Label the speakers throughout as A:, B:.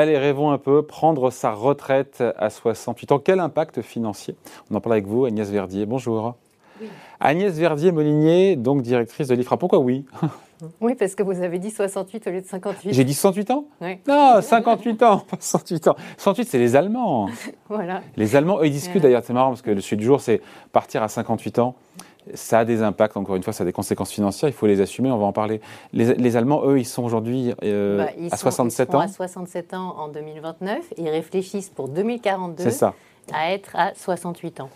A: Allez, rêvons un peu, prendre sa retraite à 68 ans. Quel impact financier? On en parle avec vous, Agnès Verdier. Bonjour. Agnès Verdier-Molinier, donc directrice de l'IFRA. Pourquoi oui?
B: Oui, parce que vous avez dit 68 au lieu de 58.
A: J'ai dit 68 ans?
B: Oui.
A: Non, 58 ans, pas 68 ans. 68, c'est les Allemands.
B: voilà.
A: Les Allemands, eux, ils discutent d'ailleurs, c'est marrant parce que le sujet du jour, c'est partir à 58 ans. Ça a des impacts, encore une fois, ça a des conséquences financières, il faut les assumer, on va en parler. Les, Allemands, eux, ils sont aujourd'hui euh,
B: bah,
A: à 67 ans.
B: à 67 ans en 2029, ils réfléchissent pour 2042.
A: C'est ça
B: à être à 68 ans.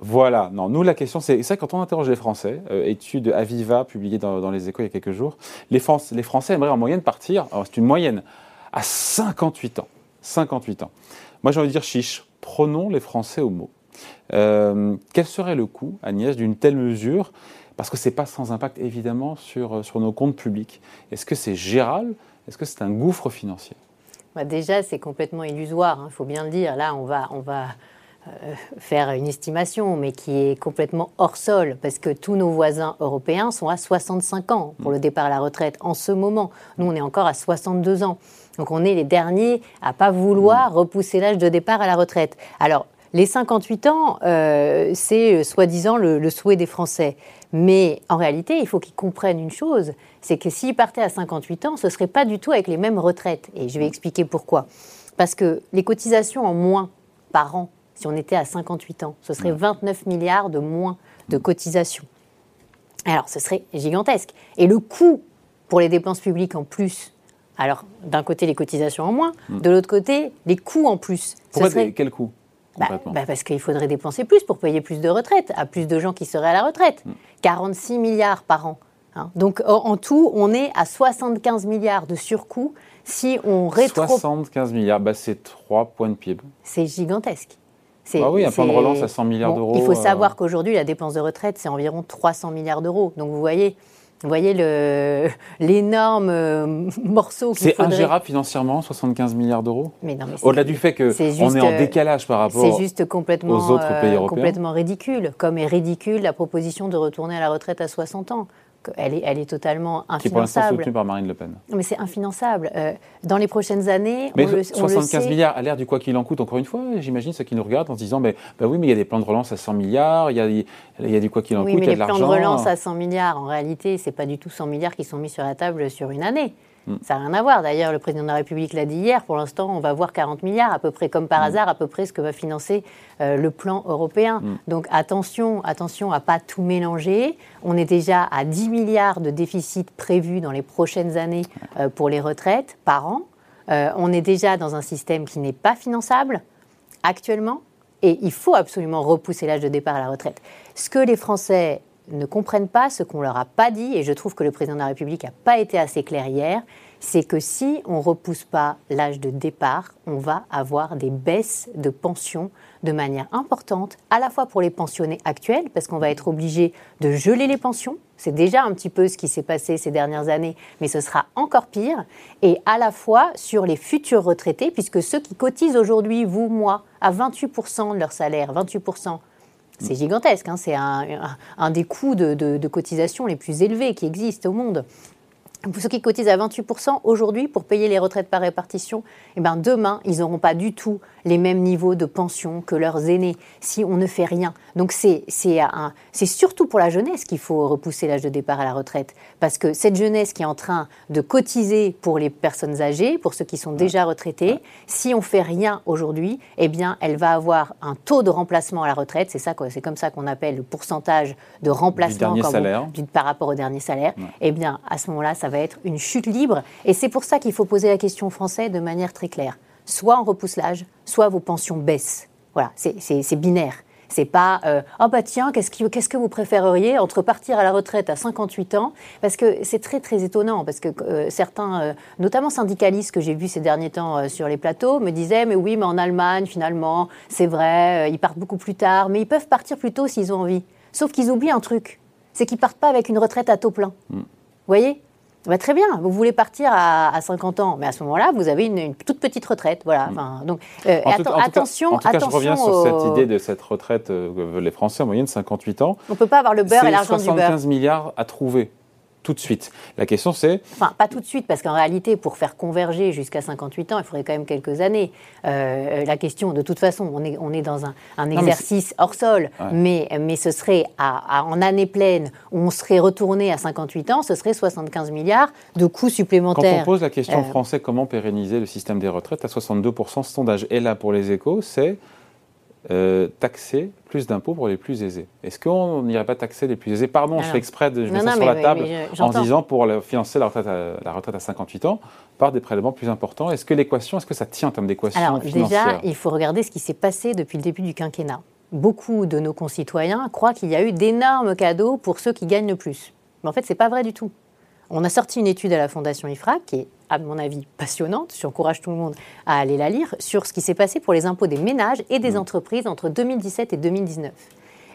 A: Voilà. Non, nous, la question, c'est ça, quand on interroge les Français, euh, étude Aviva publiée dans, les échos il y a quelques jours, les, Français, les Français aimeraient en moyenne partir, c'est une moyenne, à 58 ans. 58 ans. Moi, j'ai envie de dire chiche, prenons les Français au mot. Euh, quel serait le coût, Agnès, d'une telle mesure? Parce que ce n'est pas sans impact, évidemment, sur, euh, sur nos comptes publics. Est-ce que c'est gérable Est-ce que c'est un gouffre financier?
B: Bah, Déjà, c'est complètement illusoire, il hein, faut bien le dire. Là, on va, on va euh, faire une estimation, mais qui est complètement hors sol, parce que tous nos voisins européens sont à 65 ans pour le départ à la retraite en ce moment. Nous, on est encore à 62 ans. Donc on est les derniers à pas vouloir repousser l'âge de départ à la retraite. Alors, les 58 ans, euh, c'est euh, soi-disant le, souhait des Français. Mais en réalité, il faut qu'ils comprennent une chose, c'est que s'ils partaient à 58 ans, ce ne serait pas du tout avec les mêmes retraites. Et je vais expliquer pourquoi. Parce que les cotisations en moins par an, si on était à 58 ans, ce serait 29 milliards de moins de cotisations. Alors, ce serait gigantesque. Et le coût pour les dépenses publiques en plus, alors d'un côté les cotisations en moins, de l'autre côté les coûts en plus.
A: Pourquoi serait... quel
B: bah, bah, parce qu'il faudrait dépenser plus pour payer plus de retraites, à plus de gens qui seraient à la retraite. 46 mm. milliards par an. Hein. Donc en tout, on est à 75 milliards de surcoût si on rétro...
A: 75 milliards, bah, c'est 3 points de PIB.
B: C'est gigantesque.
A: Ah oui, un plan de relance à 100 milliards d'euros.
B: Il faut euh. savoir qu'aujourd'hui, la dépense de retraite, c'est environ 300 milliards d'euros. Donc vous voyez, vous voyez l'énorme euh, morceau
A: C'est ingérable financièrement, 75 milliards d'euros? Au-delà du fait qu'on est, est, en euh, décalage par rapport
B: juste complètement,
A: aux autres pays européens.
B: complètement ridicule. Comme est ridicule la proposition de retourner à la retraite à 60 ans elle est, elle est totalement infinançable. Qui est pour l'instant
A: soutenue par Marine Le Pen.
B: Mais c'est infinançable. Euh, dans les prochaines années,
A: mais on le, 75 milliards à l'air du quoi qu'il en coûte, encore une fois, j'imagine ceux qui nous regardent en se disant, mais, bah oui, mais il y a des plans de relance à 100 milliards, il y a, il y a du quoi qu'il en
B: coûte,
A: il
B: y a
A: de l'argent.
B: les plans de relance à 100 milliards, en réalité, ce n'est pas du tout 100 milliards qui sont mis sur la table sur une année. Mm. Ça n'a rien à voir. D'ailleurs, le président de la République l'a dit hier. Pour l'instant, on va voir 40 milliards, à peu près comme par mm. hasard, à peu près ce que va financer euh, le plan européen. Mm. Donc attention, attention à pas tout mélanger. On est déjà à 10 milliards de déficit prévus dans les prochaines années euh, pour les retraites par an. Euh, on est déjà dans un système qui n'est pas finançable actuellement. Et il faut absolument repousser l'âge de départ à la retraite. Ce que les Français ne comprennent pas ce qu'on leur a pas dit, et je trouve que le président de la République n'a pas été assez clair hier, c'est que si on ne repousse pas l'âge de départ, on va avoir des baisses de pensions de manière importante, à la fois pour les pensionnés actuels, parce qu'on va être obligé de geler les pensions, c'est déjà un petit peu ce qui s'est passé ces dernières années, mais ce sera encore pire, et à la fois sur les futurs retraités, puisque ceux qui cotisent aujourd'hui, vous, moi, à 28% de leur salaire, 28%, c'est gigantesque, hein. c'est un, des coûts de, cotisation les plus élevés qui existent au monde. Pour ceux qui cotisent à 28% aujourd'hui pour payer les retraites par répartition, eh ben demain, ils n'auront pas du tout les mêmes niveaux de pension que leurs aînés si on ne fait rien. Donc c'est surtout pour la jeunesse qu'il faut repousser l'âge de départ à la retraite. Parce que cette jeunesse qui est en train de cotiser pour les personnes âgées, pour ceux qui sont déjà retraités, si on fait rien aujourd'hui, eh bien elle va avoir un taux de remplacement à la retraite. C'est ça, c'est comme ça qu'on appelle le pourcentage de remplacement par rapport au dernier salaire. Eh bien à ce moment-là, ça va être une chute libre. Et c'est pour ça qu'il faut poser la question française de manière très claire. Soit on repousse l'âge, soit vos pensions baissent. Voilà, c'est binaire. C'est pas euh, oh bah tiens qu'est-ce que vous préféreriez entre partir à la retraite à 58 ans? Parce que c'est très très étonnant parce que euh, certains euh, notamment syndicalistes que j'ai vus ces derniers temps sur les plateaux me disaient mais oui mais en Allemagne finalement c'est vrai ils partent beaucoup plus tard mais ils peuvent partir plus tôt s'ils ont envie sauf qu'ils oublient un truc c'est qu'ils partent pas avec une retraite à taux plein. Mm. Vous voyez? Bah, très bien, vous voulez partir à, 50 ans, mais à ce moment-là, vous avez une, toute petite retraite. Voilà. Mm. Enfin, donc,
A: euh, attention, en tout cas, je reviens sur cette idée de cette retraite euh, que veulent les Français en moyenne 58 ans.
B: On ne peut pas avoir le beurre et l'argent du beurre.
A: 75 milliards à trouver. Tout de suite. La question c'est...
B: Enfin, pas tout de suite, parce qu'en réalité, pour faire converger jusqu'à 58 ans, il faudrait quand même quelques années. Euh, la question, de toute façon, on est, on est dans un, exercice hors sol, mais, mais ce serait à, en année pleine, où on serait retourné à 58 ans, ce serait 75 milliards de coûts supplémentaires.
A: Quand on pose la question en euh, français, comment pérenniser le système des retraites à 62%, ce sondage est là pour les échos, c'est euh, taxer plus d'impôts pour les plus aisés. Est-ce qu'on n'irait pas taxer les plus aisés? Pardon, je fais exprès de je mets ça sur la table en disant pour financer la retraite, à, la retraite à 58 ans par des prélèvements plus importants. Est-ce que l'équation, est-ce que ça tient en termes d'équation Alors
B: déjà, il faut regarder ce qui s'est passé depuis le début du quinquennat. Beaucoup de nos concitoyens croient qu'il y a eu d'énormes cadeaux pour ceux qui gagnent le plus. Mais en fait, ce n'est pas vrai du tout. On a sorti une étude à la Fondation IFRAC qui est à mon avis, passionnante. J'encourage tout le monde à aller la lire sur ce qui s'est passé pour les impôts des ménages et des mmh. entreprises entre 2017 et 2019.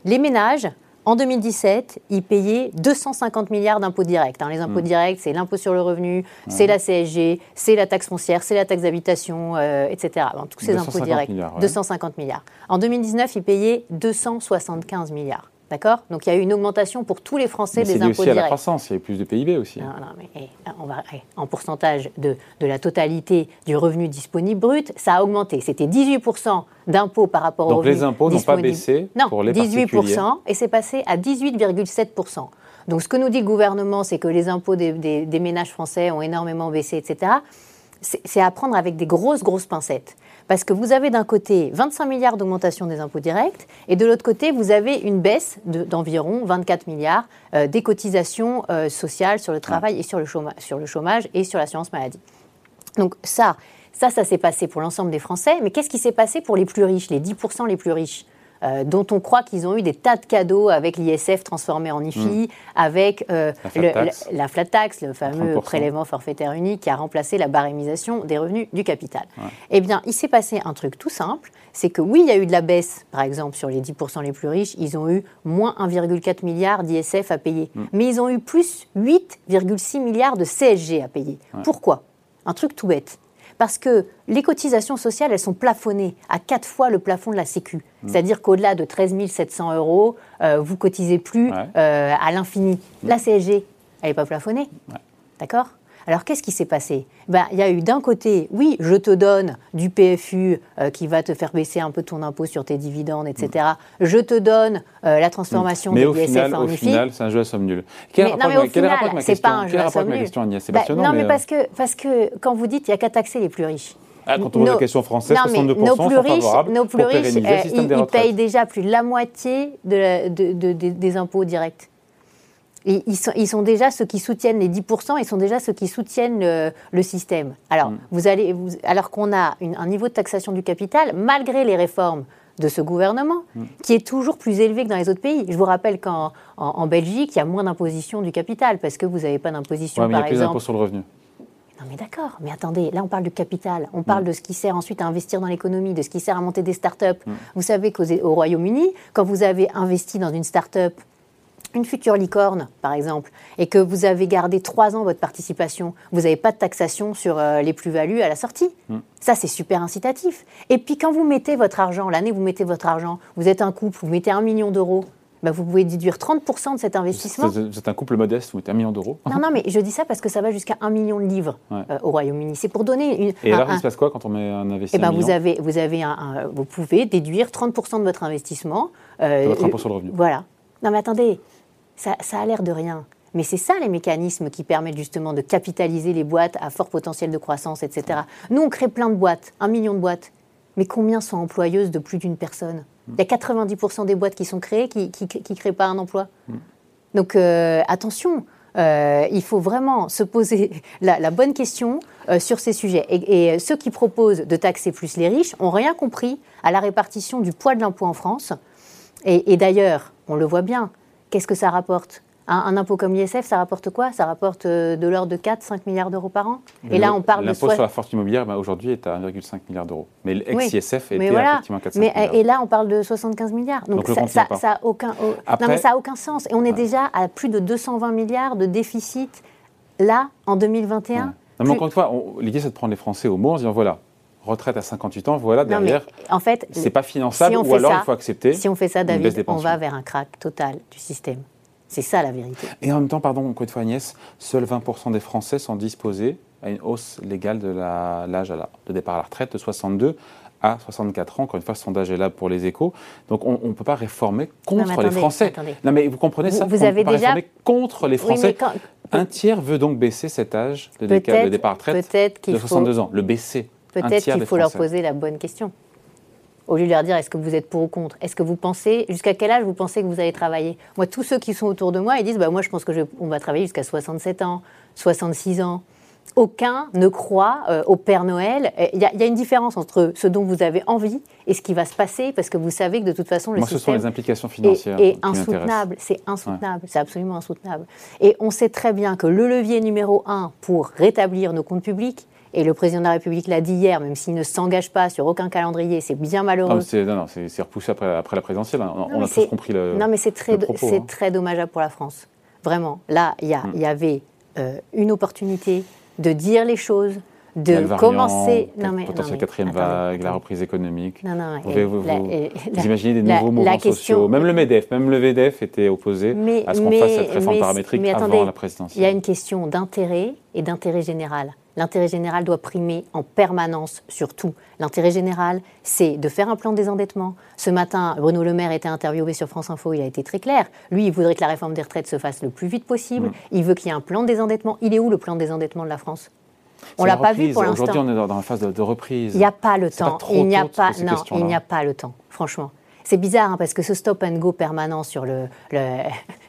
B: Les ménages, en 2017, ils payaient 250 milliards d'impôts directs. Hein. Les impôts mmh. directs, c'est l'impôt sur le revenu, c'est la CSG, c'est la taxe foncière, c'est la taxe d'habitation, euh, etc. tous ces impôts directs. 250 milliards. En 2019, ils payaient 275 milliards. D'accord? Donc il y a eu une augmentation pour tous les Français des impôts
A: aussi à la croissance, il y a eu plus de PIB aussi.
B: Non, non, mais eh, on va, eh, en pourcentage de, de, la totalité du revenu disponible brut, ça a augmenté. C'était 18% d'impôts par rapport
A: au
B: revenu
A: Donc les impôts n'ont pas baissé
B: non,
A: pour les
B: 18% et c'est passé à 18,7%. Donc ce que nous dit le gouvernement, c'est que les impôts des, des ménages français ont énormément baissé, etc. C'est à prendre avec des grosses, grosses pincettes. Parce que vous avez d'un côté 25 milliards d'augmentation des impôts directs et de l'autre côté, vous avez une baisse d'environ 24 milliards euh, des cotisations euh, sociales sur le travail et sur le, chômage, sur le chômage et sur l'assurance maladie. Donc ça, ça, ça s'est passé pour l'ensemble des Français. Mais qu'est-ce qui s'est passé pour les plus riches, les 10% les plus riches? Euh, dont on croit qu'ils ont eu des tas de cadeaux avec l'ISF transformé en IFI, mm. avec euh, la, flat tax, le fameux prélèvement forfaitaire unique qui a remplacé la barémisation des revenus du capital. Eh bien, il s'est passé un truc tout simple, c'est que oui, il y a eu de la baisse, par exemple, sur les 10% les plus riches, ils ont eu moins 1,4 milliard d'ISF à payer, mm. mais ils ont eu plus 8,6 milliards de CSG à payer. Pourquoi? Un truc tout bête parce que les cotisations sociales, elles sont plafonnées à quatre fois le plafond de la Sécu. Mmh. C'est-à-dire qu'au-delà de 13 700 euros, euh, vous cotisez plus euh, à l'infini. Mmh. La CSG, elle n'est pas plafonnée. D'accord? Alors qu'est-ce qui s'est passé? Ben, Il y a eu d'un côté, oui, je te donne du PFU euh, qui va te faire baisser un peu ton impôt sur tes dividendes, etc. Mm. Je te donne euh, la transformation
A: mais
B: de l'ISF
A: en
B: au
A: final, c'est un jeu à somme nulle.
B: Quel mais, non, mais au final, c'est pas un jeu à somme nulle. Bah, non, mais, parce, que, parce que quand vous dites il n'y a qu'à taxer les plus riches.
A: Ah, quand on pose la question française, 62% nos plus riches, sont favorables nos plus riches, euh,
B: ils, payent déjà plus de la moitié de, de, des impôts directs ils, sont, déjà ceux qui soutiennent les 10%, ils sont déjà ceux qui soutiennent le, système. Alors, mm. vous allez, alors qu'on a un niveau de taxation du capital, malgré les réformes de ce gouvernement, mm. qui est toujours plus élevé que dans les autres pays. Je vous rappelle qu'en en, Belgique, il y a moins d'imposition du capital, parce que vous n'avez pas d'imposition,
A: ouais,
B: par
A: il y a plus d'impôt sur le revenu.
B: Non mais d'accord, mais attendez, là on parle du capital, on parle mm. de ce qui sert ensuite à investir dans l'économie, de ce qui sert à monter des start-up. Vous savez qu'au Royaume-Uni, quand vous avez investi dans une start-up une future licorne, par exemple, et que vous avez gardé trois ans votre participation, vous n'avez pas de taxation sur euh, les plus-values à la sortie. Hmm. Ça, c'est super incitatif. Et puis, quand vous mettez votre argent, l'année où vous mettez votre argent, vous êtes un couple, vous mettez un million d'euros, bah, vous pouvez déduire 30% de cet investissement.
A: Vous êtes un couple modeste, vous mettez un million d'euros.
B: Non, non, mais je dis ça parce que ça va jusqu'à un million de livres euh, au Royaume-Uni. C'est pour donner une.
A: Et alors, il se passe quoi quand on met un investissement
B: eh ben, vous, avez, vous, avez un, vous pouvez déduire 30% de votre investissement.
A: Euh, votre impôt sur le revenu.
B: Voilà. Non, mais attendez, ça, a l'air de rien. Mais c'est ça les mécanismes qui permettent justement de capitaliser les boîtes à fort potentiel de croissance, etc. Nous, on crée plein de boîtes, un million de boîtes. Mais combien sont employeuses de plus d'une personne? Il y a 90% des boîtes qui sont créées qui ne créent pas un emploi. Donc euh, attention, euh, il faut vraiment se poser la, bonne question euh, sur ces sujets. Et, ceux qui proposent de taxer plus les riches n'ont rien compris à la répartition du poids de l'impôt en France. et d'ailleurs, on le voit bien, qu'est-ce que ça rapporte? Un, impôt comme l'ISF, ça rapporte quoi? Ça rapporte euh, de l'ordre de 4-5 milliards d'euros par an?
A: Et là, on parle de. L'impôt sur la force immobilière, bah, aujourd'hui, est à 1,5 milliard d'euros. Mais l'ex-ISF était effectivement 4 mais,
B: Et là, on parle de 75 milliards. Donc, ça n'a aucun, aucun sens. Et on est déjà à plus de 220 milliards de déficit, là, en 2021.
A: mais encore une fois, l'idée, c'est de prendre les Français au mot en disant voilà, retraite à 58 ans, voilà, derrière, en fait, c'est pas finançable ou alors il faut accepter.
B: Si on fait ça, David, on va vers un crack total du système. C'est ça la vérité.
A: Et en même temps, pardon, encore une fois Agnès, seuls 20% des Français sont disposés à une hausse légale de l'âge de départ à la retraite de 62 à 64 ans. Encore une fois, ce sondage est là pour les échos. Donc on ne peut pas réformer contre les Français. Non mais vous comprenez ça?
B: Vous avez déjà
A: réformer contre les Français. Un tiers veut donc baisser cet âge de, départ à la retraite de 62 ans. Le baisser.
B: Peut-être qu'il faut leur poser la bonne question. Au lieu de leur dire est-ce que vous êtes pour ou contre? Est-ce que vous pensez, jusqu'à quel âge vous pensez que vous allez travailler? Moi, tous ceux qui sont autour de moi, ils disent bah, moi, je pense qu'on va travailler jusqu'à 67 ans, 66 ans aucun ne croit euh, au Père Noël. Il y, a une différence entre ce dont vous avez envie et ce qui va se passer, parce que vous savez que de toute façon, le
A: Moi, ce sont les implications financières
B: est, insoutenable. C'est insoutenable, c'est absolument insoutenable. Et on sait très bien que le levier numéro un pour rétablir nos comptes publics, et le président de la République l'a dit hier, même s'il ne s'engage pas sur aucun calendrier, c'est bien malheureux.
A: Non, non, c'est repoussé après, après, la présidentielle. On, a tous compris le.
B: Non, mais c'est très, hein. très dommageable pour la France. Vraiment. Là, il y, mm. y, avait euh, une opportunité de dire les choses, de commencer.
A: Non, mais, potentiel quatrième vague, la reprise économique. Non, non, vous, vous, imaginez des nouveaux mouvements sociaux. Même le MEDEF, même le VDF était opposé à ce qu'on fasse cette réforme paramétrique avant la présidentielle.
B: Il y a une question d'intérêt et d'intérêt général. L'intérêt général doit primer en permanence sur tout. L'intérêt général, c'est de faire un plan de désendettement. Ce matin, Bruno Le Maire était interviewé sur France Info, il a été très clair. Lui, il voudrait que la réforme des retraites se fasse le plus vite possible. Il veut qu'il y ait un plan de désendettement. Il est où le plan de désendettement de la France?
A: On l'a pas vu pour l'instant. Aujourd'hui, on est dans la phase de, reprise.
B: Il n'y a pas le temps. il n'y a pas, non, il n'y a pas le temps. Franchement, c'est bizarre hein, parce que ce stop and go permanent sur le,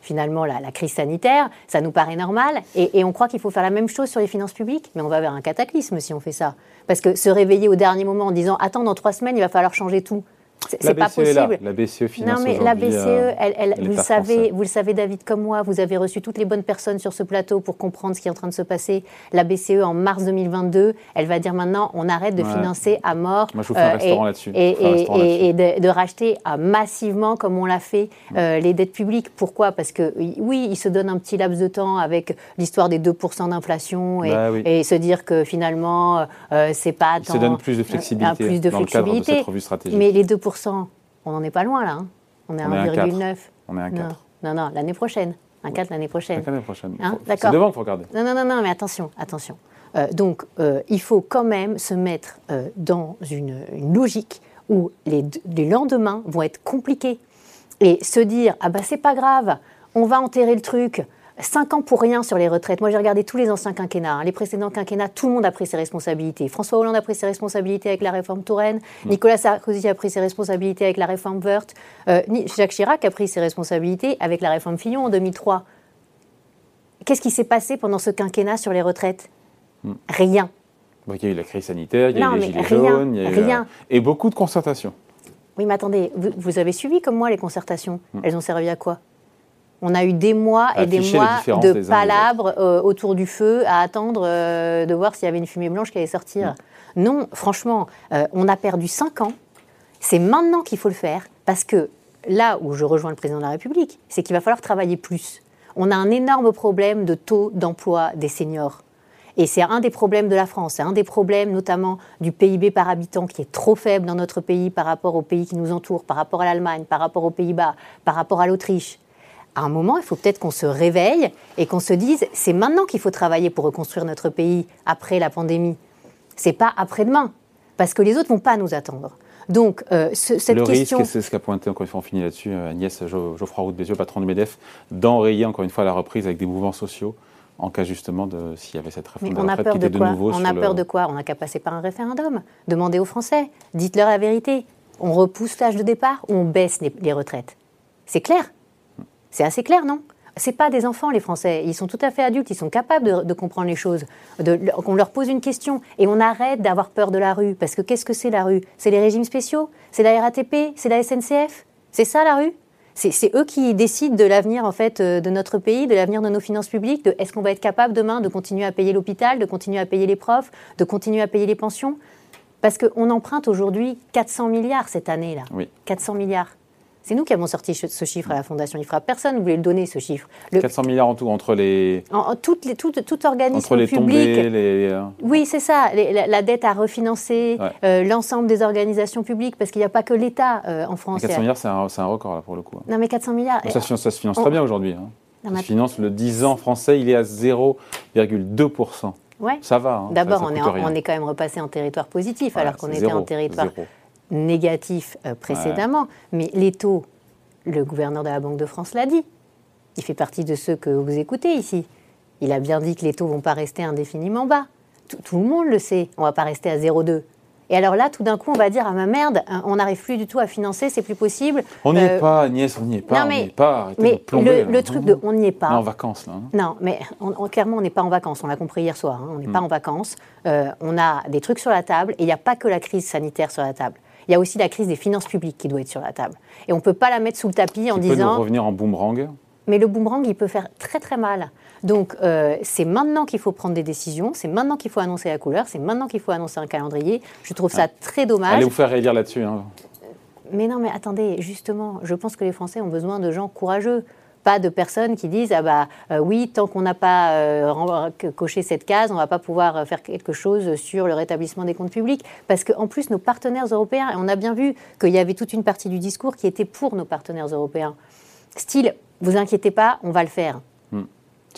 B: finalement la, crise sanitaire, ça nous paraît normal. Et, on croit qu'il faut faire la même chose sur les finances publiques, mais on va vers un cataclysme si on fait ça. Parce que se réveiller au dernier moment en disant attends dans trois semaines il va falloir changer tout, c'est pas e possible.
A: La BCE finance
B: Non, mais la BCE, euh, elle, elle, vous, le savez, vous le savez, David, comme moi, vous avez reçu toutes les bonnes personnes sur ce plateau pour comprendre ce qui est en train de se passer. La BCE, en mars 2022, elle va dire maintenant on arrête de financer à mort.
A: Moi, je vous fais un euh, restaurant là-dessus.
B: Et, de, racheter euh, massivement, comme on l'a fait, les dettes publiques. Pourquoi? Parce que, oui, il se donne un petit laps de temps avec l'histoire des 2% d'inflation bah et, se dire que finalement, c'est pas
A: tant. Il se donne plus de flexibilité,
B: plus de
A: dans
B: flexibilité.
A: le cadre de cette revue stratégique.
B: Mais les 2% on n'en est pas loin là. Hein. On est à 1,9.
A: On est à 4.
B: Non, non, l'année prochaine. Un 4 l'année prochaine.
A: L'année prochaine. Hein, C'est devant, il faut regarder.
B: Non, non, non, non, mais attention, attention. Euh, donc, euh, il faut quand même se mettre euh, dans une, logique où les, les, lendemains vont être compliqués. Et se dire, ah bah c'est pas grave, on va enterrer le truc, Cinq ans pour rien sur les retraites. Moi, j'ai regardé tous les anciens quinquennats. Hein. Les précédents quinquennats, tout le monde a pris ses responsabilités. François Hollande a pris ses responsabilités avec la réforme Touraine. Nicolas Sarkozy a pris ses responsabilités avec la réforme Wörth. Euh, Jacques Chirac a pris ses responsabilités avec la réforme Fillon en 2003. Qu'est-ce qui s'est passé pendant ce quinquennat sur les retraites? Hmm. Rien.
A: il y a eu la crise sanitaire, il y a eu les gilets jaunes, il y a eu, rien. et beaucoup de concertations.
B: Oui, mais attendez, vous, avez suivi comme moi les concertations. Hmm. Elles ont servi à quoi? On a eu des mois et des mois de palabres euh, autour du feu à attendre euh, de voir s'il y avait une fumée blanche qui allait sortir. Mm. Non, franchement, euh, on a perdu cinq ans. C'est maintenant qu'il faut le faire parce que là où je rejoins le président de la République, c'est qu'il va falloir travailler plus. On a un énorme problème de taux d'emploi des seniors. Et c'est un des problèmes de la France, c'est un des problèmes notamment du PIB par habitant qui est trop faible dans notre pays par rapport aux pays qui nous entourent, par rapport à l'Allemagne, par rapport aux Pays-Bas, par rapport à l'Autriche à un moment, il faut peut-être qu'on se réveille et qu'on se dise c'est maintenant qu'il faut travailler pour reconstruire notre pays après la pandémie. C'est pas après-demain, parce que les autres vont pas nous attendre. Donc, euh, cette
A: le
B: question...
A: risque, c'est ce qu'a pointé encore une fois, on finit là-dessus, euh, Agnès Geoffroy Roux de Bézieux, patron du MEDEF, d'enrayer encore une fois la reprise avec des mouvements sociaux en cas justement de s'il y avait cette réforme
B: de retraite qui était de, nouveau On a peur de quoi? On n'a qu'à passer par un référendum. Demandez aux Français, dites-leur la vérité. On repousse l'âge de départ ou on baisse les retraites? C'est clair c'est assez clair, non? C'est pas des enfants, les Français. Ils sont tout à fait adultes, ils sont capables de, comprendre les choses. qu'on leur pose une question et on arrête d'avoir peur de la rue. Parce que qu'est-ce que c'est la rue? C'est les régimes spéciaux? C'est la RATP C'est la SNCF C'est ça la rue? C'est eux qui décident de l'avenir en fait euh, de notre pays, de l'avenir de nos finances publiques, de est-ce qu'on va être capable demain de continuer à payer l'hôpital, de continuer à payer les profs, de continuer à payer les pensions? Parce qu'on emprunte aujourd'hui 400 milliards cette année-là.
A: Oui.
B: 400 milliards. C'est nous qui avons sorti ce chiffre à la Fondation IFRA. Personne ne voulait le donner, ce chiffre.
A: 400 milliards en tout, entre les...
B: En, toutes les, tout, tout organisme
A: entre les
B: public.
A: Tombées, les... Euh,
B: oui, c'est ça. la, dette à refinancer euh, l'ensemble des organisations publiques, parce qu'il n'y a pas que l'État euh, en France.
A: 400 milliards, c'est un, un, record, là, pour le coup.
B: Non, mais 400 milliards...
A: ça, ça, se finance très bien aujourd'hui. Hein. qui finance le 10 ans français, il est à 0,2%.
B: Ouais.
A: Ça va. Hein,
B: D'abord, on, on, est quand même repassé en territoire positif, alors qu'on était en territoire négatif euh, précédemment. Mais les taux, le gouverneur de la Banque de France l'a dit. Il fait partie de ceux que vous écoutez ici. Il a bien dit que les taux ne vont pas rester indéfiniment bas. Tout, le monde le sait. On ne va pas rester à 0,2. Et alors là, tout d'un coup, on va dire ah ma merde, on n'arrive plus du tout à financer, c'est plus possible.
A: On n'y est euh, pas, Agnès, on n'y est pas,
B: mais,
A: on n'y est pas.
B: mais le, truc de on n'y est pas. On
A: est en vacances là. Hein.
B: Non, mais clairement, on n'est pas en vacances. On l'a compris hier soir. Hein. on n'est pas hmm. en vacances. Euh, on a des trucs sur la table et il n'y a pas que la crise sanitaire sur la table. Il y a aussi la crise des finances publiques qui doit être sur la table. Et on ne peut pas la mettre sous le tapis en disant. Peut
A: nous revenir en boomerang.
B: Mais le boomerang, il peut faire très très mal. Donc euh, c'est maintenant qu'il faut prendre des décisions, c'est maintenant qu'il faut annoncer la couleur, c'est maintenant qu'il faut annoncer un calendrier. Je trouve ça très dommage.
A: Allez vous faire réélire là-dessus. Hein.
B: Mais non, mais attendez, justement, je pense que les Français ont besoin de gens courageux pas de personnes qui disent ah bah euh, oui tant qu'on n'a pas euh, coché cette case on va pas pouvoir faire quelque chose sur le rétablissement des comptes publics parce qu'en plus nos partenaires européens et on a bien vu qu'il y avait toute une partie du discours qui était pour nos partenaires européens style vous inquiétez pas on va le faire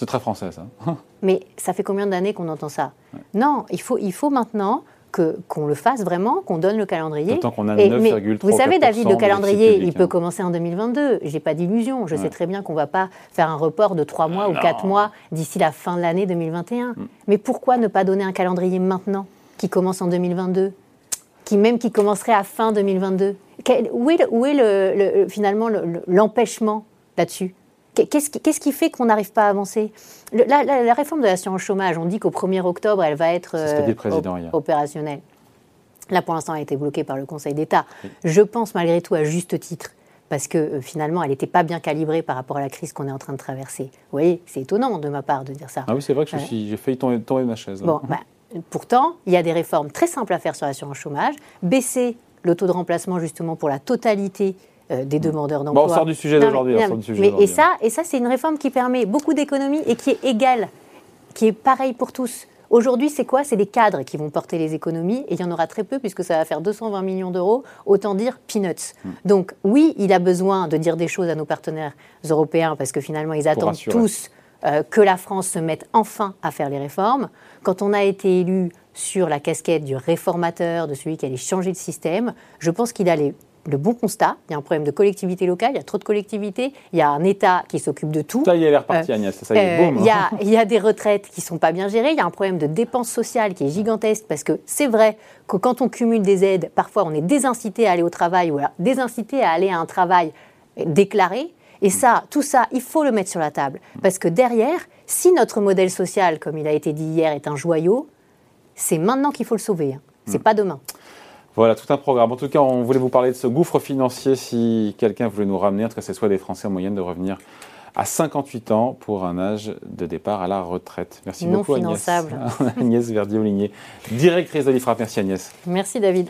A: c'est très français, ça.
B: Mais ça fait combien d'années qu'on entend ça? Non, il faut, il faut maintenant que, qu'on le fasse vraiment, qu'on donne le calendrier.
A: Tant qu'on a 9,3
B: Vous savez, David, le calendrier, il peut hein. commencer en 2022. J'ai pas d'illusion. Je sais très bien qu'on va pas faire un report de 3 mois ou 4 mois d'ici la fin de l'année 2021. Mm. Mais pourquoi ne pas donner un calendrier maintenant, qui commence en 2022 qui même qui commencerait à fin 2022 Où est, où est le, finalement l'empêchement? Là-dessus Qu'est-ce qui, fait qu'on n'arrive pas à avancer? La, réforme de l'assurance chômage, on dit qu'au 1er octobre, elle va être euh, opérationnelle. Là, pour l'instant, elle a été bloquée par le Conseil d'État. Je pense malgré tout à juste titre parce que euh, finalement, elle n'était pas bien calibrée par rapport à la crise qu'on est en train de traverser. Vous voyez, c'est étonnant de ma part de dire ça.
A: Ah oui, c'est vrai que j'ai failli tomber, tomber, ma chaise.
B: Bon, bah, pourtant, il y a des réformes très simples à faire sur l'assurance chômage. Baisser le taux de remplacement justement pour la totalité euh, des demandeurs d'emploi.
A: Bon, on sort du sujet d'aujourd'hui.
B: Et ça, et ça c'est une réforme qui permet beaucoup d'économies et qui est égale, qui est pareille pour tous. Aujourd'hui, c'est quoi? C'est les cadres qui vont porter les économies, et il y en aura très peu puisque ça va faire 220 millions d'euros, autant dire peanuts. Hmm. Donc oui, il a besoin de dire des choses à nos partenaires européens parce que finalement, ils attendent tous euh, que la France se mette enfin à faire les réformes. Quand on a été élu sur la casquette du réformateur, de celui qui allait changer le système, je pense qu'il allait le bon constat. Il y a un problème de collectivité locale, il y a trop de collectivités, il y a un État qui s'occupe de tout.
A: Ça y est, elle est repartie, euh, Agnès. Ça y est,
B: euh, il, y a, il y a des retraites qui ne sont pas bien gérées, il y a un problème de dépenses sociales qui est gigantesque parce que c'est vrai que quand on cumule des aides, parfois on est désincité à aller au travail ou alors désincité à aller à un travail déclaré. Et ça, tout ça, il faut le mettre sur la table. Parce que derrière, si notre modèle social, comme il a été dit hier, est un joyau, c'est maintenant qu'il faut le sauver. Hein. C'est hmm. pas demain.
A: Voilà, tout un programme. En tout cas, on voulait vous parler de ce gouffre financier si quelqu'un voulait nous ramener, en tout cas, c'est soit des Français en moyenne de revenir à 58 ans pour un âge de départ à la retraite. Merci
B: non
A: beaucoup
B: finançable.
A: Agnès. Agnès Verdier-Oligné, directrice de l'IFRAP. Merci Agnès.
B: Merci David.